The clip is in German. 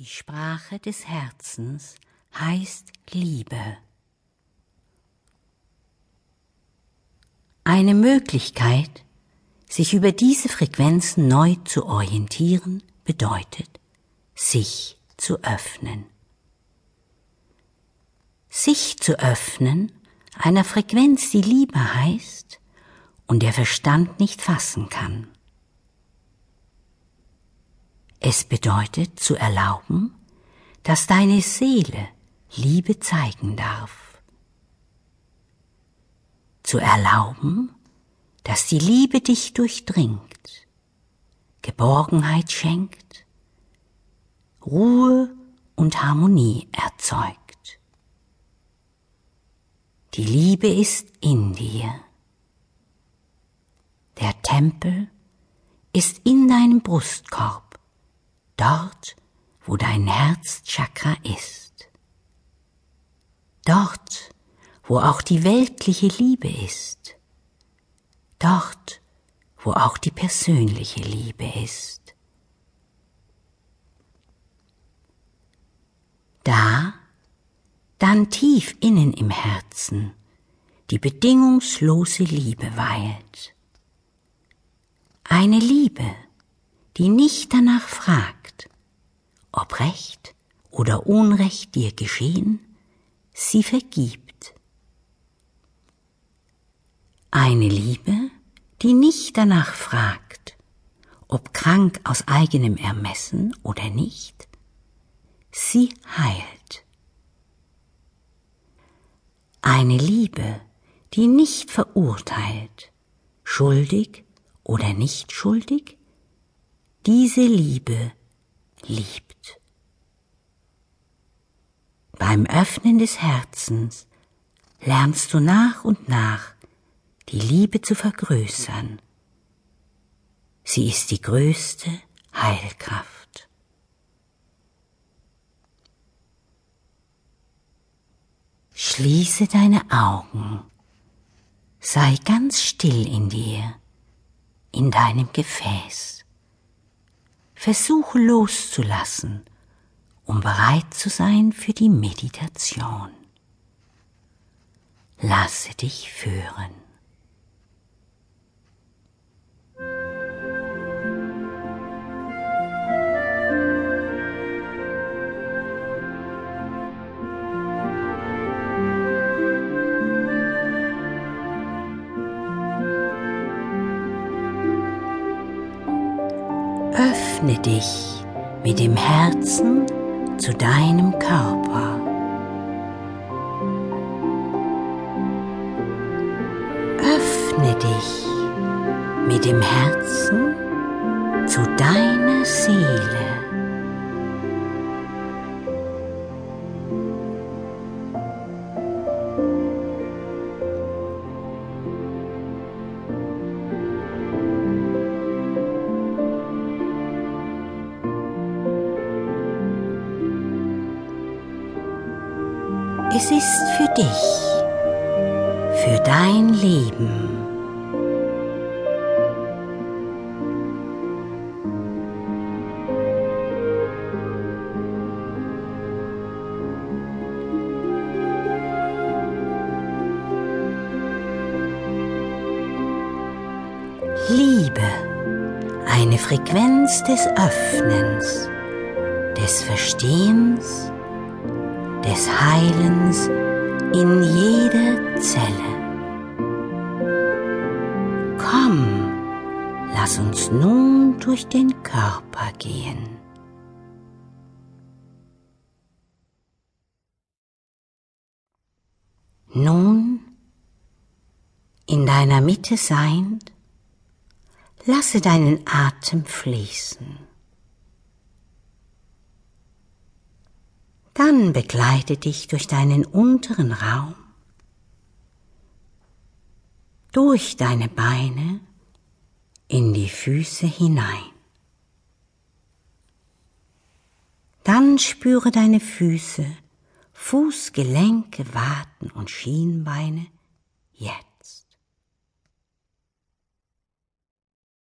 Die Sprache des Herzens heißt Liebe. Eine Möglichkeit, sich über diese Frequenzen neu zu orientieren, bedeutet, sich zu öffnen. Sich zu öffnen einer Frequenz, die Liebe heißt und der Verstand nicht fassen kann. Es bedeutet zu erlauben, dass deine Seele Liebe zeigen darf. Zu erlauben, dass die Liebe dich durchdringt, Geborgenheit schenkt, Ruhe und Harmonie erzeugt. Die Liebe ist in dir. Der Tempel ist in deinem Brustkorb dort, wo dein Herzchakra ist. Dort, wo auch die weltliche Liebe ist. Dort, wo auch die persönliche Liebe ist. Da, dann tief innen im Herzen, die bedingungslose Liebe weilt. Eine Liebe, die nicht danach fragt, ob Recht oder Unrecht dir geschehen, sie vergibt. Eine Liebe, die nicht danach fragt, ob krank aus eigenem Ermessen oder nicht, sie heilt. Eine Liebe, die nicht verurteilt, schuldig oder nicht schuldig, diese Liebe liebt. Beim Öffnen des Herzens lernst du nach und nach die Liebe zu vergrößern. Sie ist die größte Heilkraft. Schließe deine Augen, sei ganz still in dir, in deinem Gefäß. Versuche loszulassen, um bereit zu sein für die Meditation. Lasse dich führen. Öffne dich mit dem Herzen zu deinem Körper. Öffne dich mit dem Herzen zu deiner Seele. Es ist für dich, für dein Leben. Liebe, eine Frequenz des Öffnens, des Verstehens, des Heilens in jeder Zelle. Komm, lass uns nun durch den Körper gehen. Nun, in deiner Mitte seiend, lasse deinen Atem fließen. Dann begleite dich durch deinen unteren Raum, durch deine Beine in die Füße hinein. Dann spüre deine Füße, Fußgelenke, Waden und Schienbeine jetzt.